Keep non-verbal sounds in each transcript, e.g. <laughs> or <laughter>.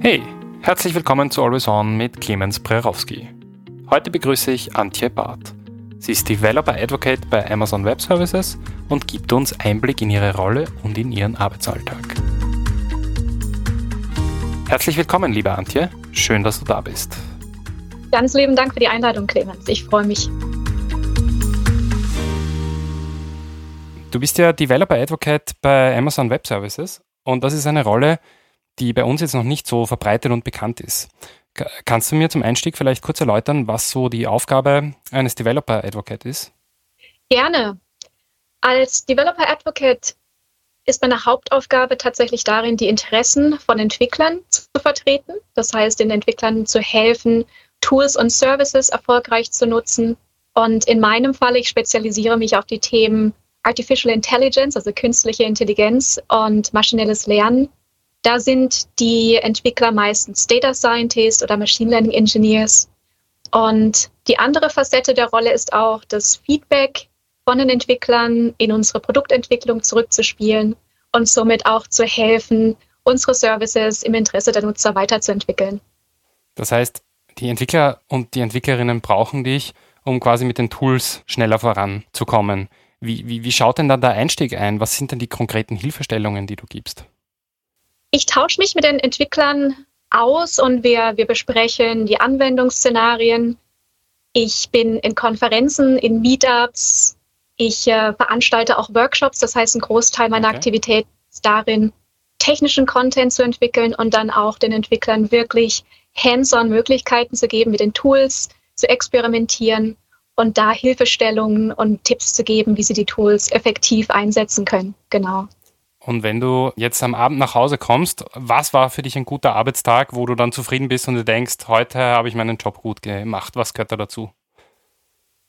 Hey, herzlich willkommen zu Always On mit Clemens Prerowski. Heute begrüße ich Antje Barth. Sie ist Developer Advocate bei Amazon Web Services und gibt uns Einblick in ihre Rolle und in ihren Arbeitsalltag. Herzlich willkommen, liebe Antje. Schön, dass du da bist. Ganz lieben Dank für die Einladung, Clemens. Ich freue mich. Du bist ja Developer Advocate bei Amazon Web Services und das ist eine Rolle, die bei uns jetzt noch nicht so verbreitet und bekannt ist. Kannst du mir zum Einstieg vielleicht kurz erläutern, was so die Aufgabe eines Developer Advocate ist? Gerne. Als Developer Advocate ist meine Hauptaufgabe tatsächlich darin, die Interessen von Entwicklern zu vertreten. Das heißt, den Entwicklern zu helfen, Tools und Services erfolgreich zu nutzen. Und in meinem Fall, ich spezialisiere mich auf die Themen Artificial Intelligence, also künstliche Intelligenz und maschinelles Lernen da sind die Entwickler meistens Data Scientists oder Machine Learning Engineers. Und die andere Facette der Rolle ist auch, das Feedback von den Entwicklern in unsere Produktentwicklung zurückzuspielen und somit auch zu helfen, unsere Services im Interesse der Nutzer weiterzuentwickeln. Das heißt, die Entwickler und die Entwicklerinnen brauchen dich, um quasi mit den Tools schneller voranzukommen. Wie, wie, wie schaut denn dann der Einstieg ein? Was sind denn die konkreten Hilfestellungen, die du gibst? Ich tausche mich mit den Entwicklern aus und wir, wir besprechen die Anwendungsszenarien. Ich bin in Konferenzen, in Meetups. Ich äh, veranstalte auch Workshops. Das heißt, ein Großteil meiner okay. Aktivität ist darin, technischen Content zu entwickeln und dann auch den Entwicklern wirklich hands-on Möglichkeiten zu geben, mit den Tools zu experimentieren und da Hilfestellungen und Tipps zu geben, wie sie die Tools effektiv einsetzen können. Genau. Und wenn du jetzt am Abend nach Hause kommst, was war für dich ein guter Arbeitstag, wo du dann zufrieden bist und du denkst, heute habe ich meinen Job gut gemacht? Was gehört da dazu?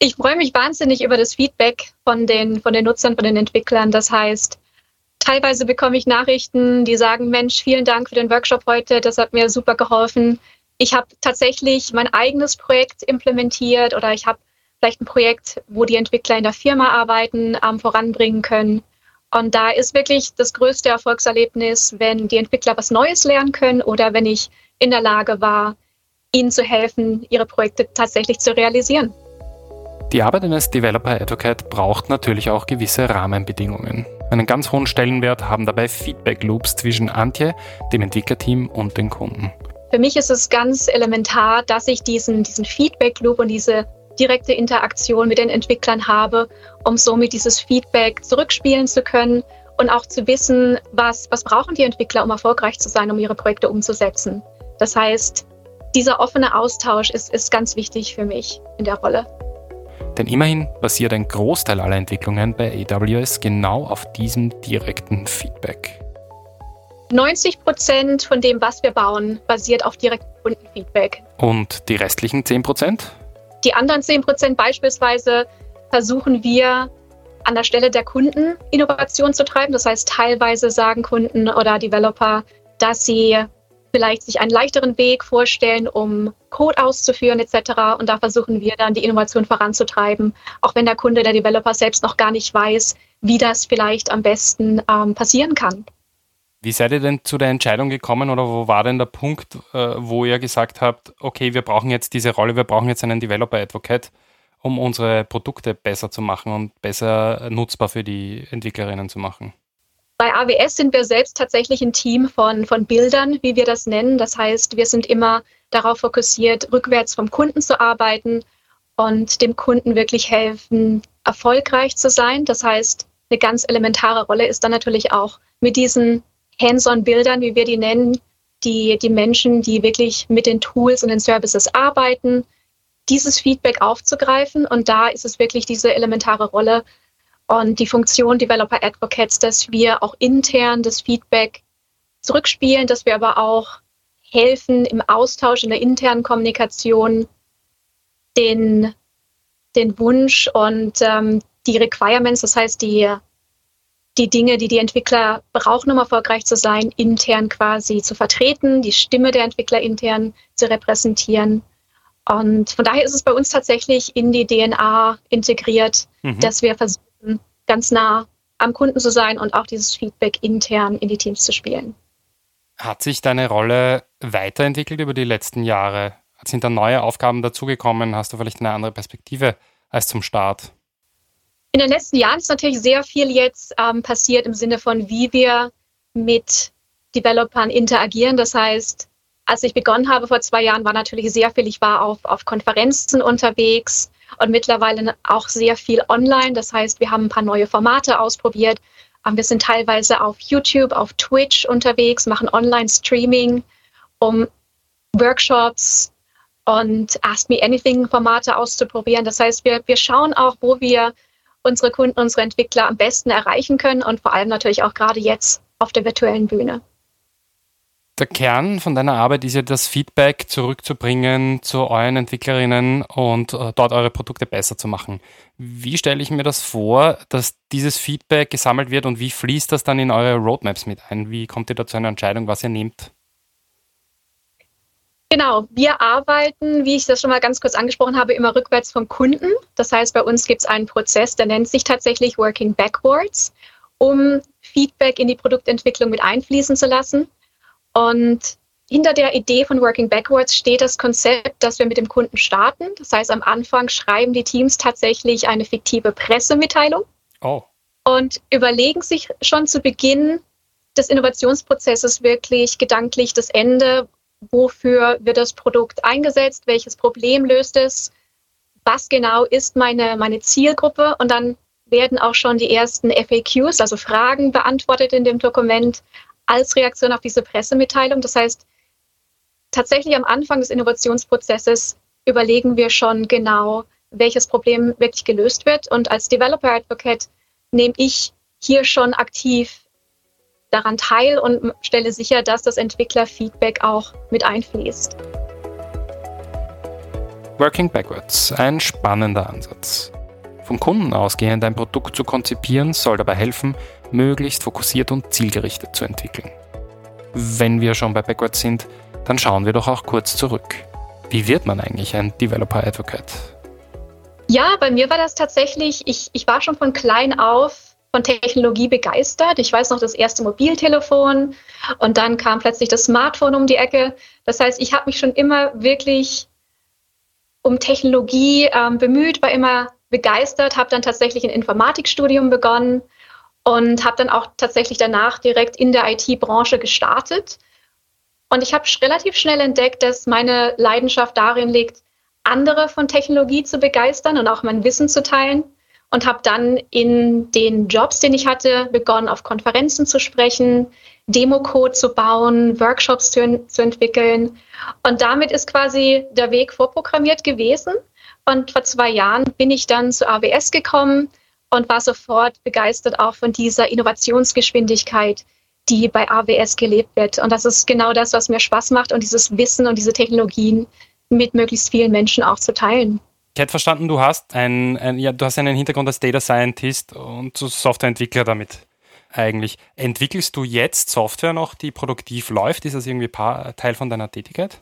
Ich freue mich wahnsinnig über das Feedback von den, von den Nutzern, von den Entwicklern. Das heißt, teilweise bekomme ich Nachrichten, die sagen, Mensch, vielen Dank für den Workshop heute, das hat mir super geholfen. Ich habe tatsächlich mein eigenes Projekt implementiert oder ich habe vielleicht ein Projekt, wo die Entwickler in der Firma arbeiten, ähm, voranbringen können. Und da ist wirklich das größte Erfolgserlebnis, wenn die Entwickler was Neues lernen können oder wenn ich in der Lage war, ihnen zu helfen, ihre Projekte tatsächlich zu realisieren. Die Arbeit eines Developer Advocate braucht natürlich auch gewisse Rahmenbedingungen. Einen ganz hohen Stellenwert haben dabei Feedback Loops zwischen Antje, dem Entwicklerteam und den Kunden. Für mich ist es ganz elementar, dass ich diesen, diesen Feedback Loop und diese direkte Interaktion mit den Entwicklern habe, um somit dieses Feedback zurückspielen zu können und auch zu wissen, was, was brauchen die Entwickler, um erfolgreich zu sein, um ihre Projekte umzusetzen. Das heißt, dieser offene Austausch ist, ist ganz wichtig für mich in der Rolle. Denn immerhin basiert ein Großteil aller Entwicklungen bei AWS genau auf diesem direkten Feedback. 90 Prozent von dem, was wir bauen, basiert auf direktem Kundenfeedback. Und die restlichen 10 Prozent? Die anderen 10 Prozent beispielsweise versuchen wir an der Stelle der Kunden Innovation zu treiben. Das heißt, teilweise sagen Kunden oder Developer, dass sie vielleicht sich einen leichteren Weg vorstellen, um Code auszuführen etc. Und da versuchen wir dann die Innovation voranzutreiben, auch wenn der Kunde, der Developer selbst noch gar nicht weiß, wie das vielleicht am besten ähm, passieren kann. Wie seid ihr denn zu der Entscheidung gekommen oder wo war denn der Punkt, äh, wo ihr gesagt habt, okay, wir brauchen jetzt diese Rolle, wir brauchen jetzt einen Developer Advocate, um unsere Produkte besser zu machen und besser nutzbar für die Entwicklerinnen zu machen? Bei AWS sind wir selbst tatsächlich ein Team von, von Bildern, wie wir das nennen. Das heißt, wir sind immer darauf fokussiert, rückwärts vom Kunden zu arbeiten und dem Kunden wirklich helfen, erfolgreich zu sein. Das heißt, eine ganz elementare Rolle ist dann natürlich auch mit diesen Hands-on-Bildern, wie wir die nennen, die, die Menschen, die wirklich mit den Tools und den Services arbeiten, dieses Feedback aufzugreifen. Und da ist es wirklich diese elementare Rolle und die Funktion Developer Advocates, dass wir auch intern das Feedback zurückspielen, dass wir aber auch helfen im Austausch, in der internen Kommunikation, den, den Wunsch und ähm, die Requirements, das heißt die die Dinge, die die Entwickler brauchen, um erfolgreich zu sein, intern quasi zu vertreten, die Stimme der Entwickler intern zu repräsentieren. Und von daher ist es bei uns tatsächlich in die DNA integriert, mhm. dass wir versuchen, ganz nah am Kunden zu sein und auch dieses Feedback intern in die Teams zu spielen. Hat sich deine Rolle weiterentwickelt über die letzten Jahre? Sind da neue Aufgaben dazugekommen? Hast du vielleicht eine andere Perspektive als zum Start? In den letzten Jahren ist natürlich sehr viel jetzt ähm, passiert im Sinne von, wie wir mit Developern interagieren. Das heißt, als ich begonnen habe vor zwei Jahren, war natürlich sehr viel. Ich war auf, auf Konferenzen unterwegs und mittlerweile auch sehr viel online. Das heißt, wir haben ein paar neue Formate ausprobiert. Ähm, wir sind teilweise auf YouTube, auf Twitch unterwegs, machen Online-Streaming, um Workshops und Ask Me Anything-Formate auszuprobieren. Das heißt, wir, wir schauen auch, wo wir unsere Kunden, unsere Entwickler am besten erreichen können und vor allem natürlich auch gerade jetzt auf der virtuellen Bühne der Kern von deiner Arbeit ist ja das Feedback zurückzubringen zu euren Entwicklerinnen und äh, dort eure Produkte besser zu machen. Wie stelle ich mir das vor, dass dieses Feedback gesammelt wird und wie fließt das dann in eure Roadmaps mit ein? Wie kommt ihr da zu einer Entscheidung, was ihr nehmt? Genau, wir arbeiten, wie ich das schon mal ganz kurz angesprochen habe, immer rückwärts vom Kunden. Das heißt, bei uns gibt es einen Prozess, der nennt sich tatsächlich Working Backwards, um Feedback in die Produktentwicklung mit einfließen zu lassen. Und hinter der Idee von Working Backwards steht das Konzept, dass wir mit dem Kunden starten. Das heißt, am Anfang schreiben die Teams tatsächlich eine fiktive Pressemitteilung oh. und überlegen sich schon zu Beginn des Innovationsprozesses wirklich gedanklich das Ende, wofür wird das Produkt eingesetzt, welches Problem löst es, was genau ist meine, meine Zielgruppe und dann werden auch schon die ersten FAQs, also Fragen beantwortet in dem Dokument, als Reaktion auf diese Pressemitteilung. Das heißt, tatsächlich am Anfang des Innovationsprozesses überlegen wir schon genau, welches Problem wirklich gelöst wird. Und als Developer Advocate nehme ich hier schon aktiv daran teil und stelle sicher, dass das Entwicklerfeedback auch mit einfließt. Working Backwards, ein spannender Ansatz. Vom Kunden ausgehend ein Produkt zu konzipieren, soll dabei helfen, möglichst fokussiert und zielgerichtet zu entwickeln. Wenn wir schon bei Backwards sind, dann schauen wir doch auch kurz zurück. Wie wird man eigentlich ein Developer Advocate? Ja, bei mir war das tatsächlich, ich, ich war schon von klein auf von Technologie begeistert. Ich weiß noch das erste Mobiltelefon und dann kam plötzlich das Smartphone um die Ecke. Das heißt, ich habe mich schon immer wirklich um Technologie ähm, bemüht, war immer begeistert, habe dann tatsächlich ein Informatikstudium begonnen und habe dann auch tatsächlich danach direkt in der IT-Branche gestartet. Und ich habe relativ schnell entdeckt, dass meine Leidenschaft darin liegt, andere von Technologie zu begeistern und auch mein Wissen zu teilen. Und habe dann in den Jobs, den ich hatte, begonnen, auf Konferenzen zu sprechen, Demo-Code zu bauen, Workshops zu, zu entwickeln. Und damit ist quasi der Weg vorprogrammiert gewesen. Und vor zwei Jahren bin ich dann zu AWS gekommen, und war sofort begeistert auch von dieser Innovationsgeschwindigkeit, die bei AWS gelebt wird. Und das ist genau das, was mir Spaß macht und dieses Wissen und diese Technologien mit möglichst vielen Menschen auch zu teilen. Ich hätte verstanden, du hast, ein, ein, ja, du hast einen Hintergrund als Data Scientist und Softwareentwickler damit eigentlich. Entwickelst du jetzt Software noch, die produktiv läuft? Ist das irgendwie Teil von deiner Tätigkeit?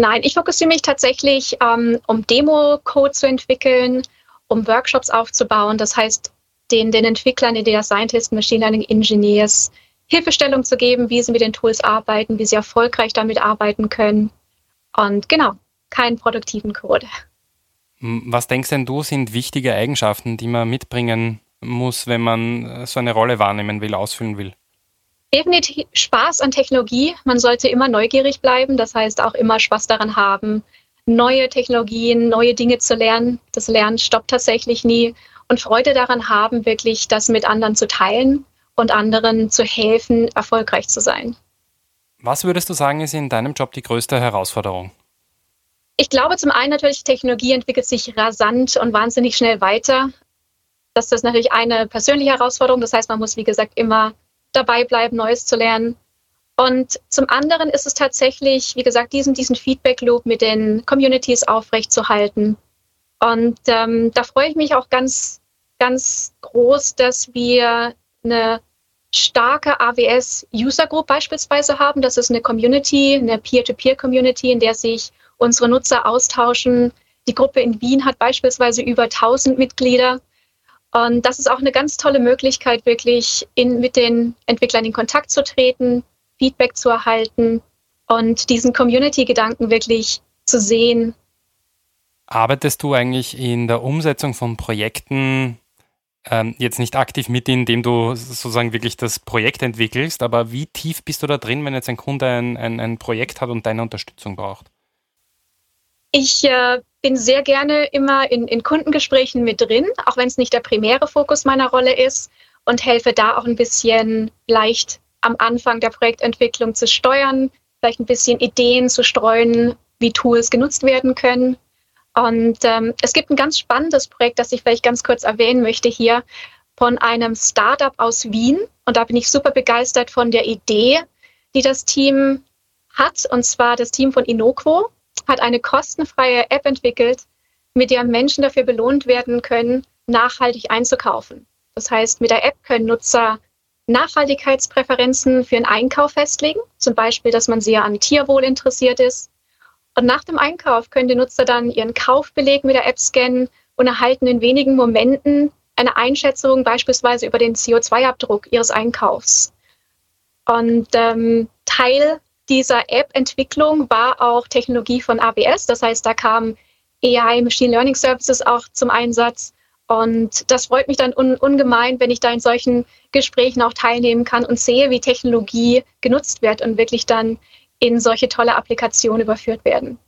Nein, ich fokussiere mich tatsächlich, ähm, um Demo-Code zu entwickeln um Workshops aufzubauen. Das heißt, den, den Entwicklern, den Data Scientists, Machine Learning Engineers Hilfestellung zu geben, wie sie mit den Tools arbeiten, wie sie erfolgreich damit arbeiten können. Und genau, keinen produktiven Code. Was denkst denn du, sind wichtige Eigenschaften, die man mitbringen muss, wenn man äh, so eine Rolle wahrnehmen will, ausfüllen will? Definitiv Spaß an Technologie. Man sollte immer neugierig bleiben, das heißt auch immer Spaß daran haben, neue Technologien, neue Dinge zu lernen. Das Lernen stoppt tatsächlich nie und Freude daran haben, wirklich das mit anderen zu teilen und anderen zu helfen, erfolgreich zu sein. Was würdest du sagen, ist in deinem Job die größte Herausforderung? Ich glaube zum einen natürlich, Technologie entwickelt sich rasant und wahnsinnig schnell weiter. Das ist natürlich eine persönliche Herausforderung. Das heißt, man muss, wie gesagt, immer dabei bleiben, Neues zu lernen. Und zum anderen ist es tatsächlich, wie gesagt, diesen, diesen Feedback-Loop mit den Communities aufrechtzuerhalten. Und ähm, da freue ich mich auch ganz, ganz groß, dass wir eine starke AWS User Group beispielsweise haben. Das ist eine Community, eine Peer-to-Peer-Community, in der sich unsere Nutzer austauschen. Die Gruppe in Wien hat beispielsweise über 1000 Mitglieder. Und das ist auch eine ganz tolle Möglichkeit, wirklich in, mit den Entwicklern in Kontakt zu treten, Feedback zu erhalten und diesen Community-Gedanken wirklich zu sehen. Arbeitest du eigentlich in der Umsetzung von Projekten ähm, jetzt nicht aktiv mit, indem du sozusagen wirklich das Projekt entwickelst, aber wie tief bist du da drin, wenn jetzt ein Kunde ein, ein, ein Projekt hat und deine Unterstützung braucht? Ich äh, bin sehr gerne immer in, in Kundengesprächen mit drin, auch wenn es nicht der primäre Fokus meiner Rolle ist und helfe da auch ein bisschen leicht am Anfang der Projektentwicklung zu steuern, vielleicht ein bisschen Ideen zu streuen, wie Tools genutzt werden können. Und ähm, es gibt ein ganz spannendes Projekt, das ich vielleicht ganz kurz erwähnen möchte hier von einem Startup aus Wien. Und da bin ich super begeistert von der Idee, die das Team hat. Und zwar das Team von Inoquo hat eine kostenfreie App entwickelt, mit der Menschen dafür belohnt werden können, nachhaltig einzukaufen. Das heißt, mit der App können Nutzer Nachhaltigkeitspräferenzen für einen Einkauf festlegen, zum Beispiel, dass man sehr an Tierwohl interessiert ist. Und nach dem Einkauf können die Nutzer dann ihren Kaufbeleg mit der App scannen und erhalten in wenigen Momenten eine Einschätzung beispielsweise über den CO2-Abdruck ihres Einkaufs. Und ähm, Teil dieser App-Entwicklung war auch Technologie von AWS. Das heißt, da kamen AI, Machine Learning Services auch zum Einsatz. Und das freut mich dann un ungemein, wenn ich da in solchen Gesprächen auch teilnehmen kann und sehe, wie Technologie genutzt wird und wirklich dann in solche tolle Applikationen überführt werden.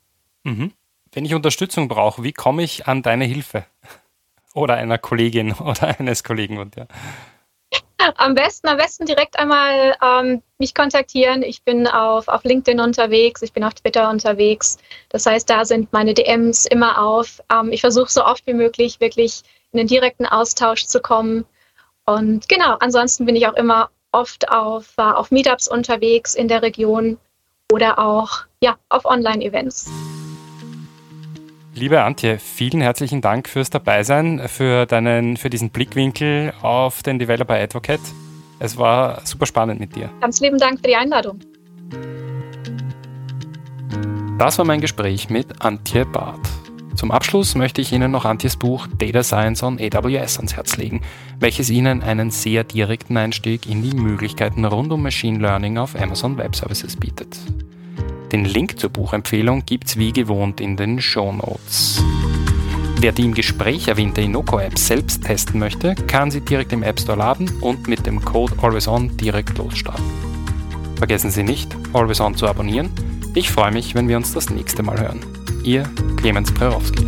Mhm. Wenn ich Unterstützung brauche, wie komme ich an deine Hilfe? <laughs> Oder einer Kollegin <laughs> oder eines Kollegen? Und ja. Am besten, am besten direkt einmal ähm, mich kontaktieren. Ich bin auf, auf LinkedIn unterwegs, ich bin auf Twitter unterwegs. Das heißt, da sind meine DMs immer auf. Ähm, ich versuche so oft wie möglich wirklich in den direkten Austausch zu kommen. Und genau, ansonsten bin ich auch immer oft auf, uh, auf Meetups unterwegs in der Region oder auch ja, auf Online-Events. Liebe Antje, vielen herzlichen Dank fürs Dabeisein, für, deinen, für diesen Blickwinkel auf den Developer Advocate. Es war super spannend mit dir. Ganz lieben Dank für die Einladung. Das war mein Gespräch mit Antje Barth. Zum Abschluss möchte ich Ihnen noch Antjes Buch Data Science on AWS ans Herz legen, welches Ihnen einen sehr direkten Einstieg in die Möglichkeiten rund um Machine Learning auf Amazon Web Services bietet. Den Link zur Buchempfehlung gibt's wie gewohnt in den Show Notes. Wer die im Gespräch erwähnte Inoko-App selbst testen möchte, kann sie direkt im App Store laden und mit dem Code AlwaysOn direkt losstarten. Vergessen Sie nicht, Always On zu abonnieren. Ich freue mich, wenn wir uns das nächste Mal hören. Ihr Clemens Prerowski.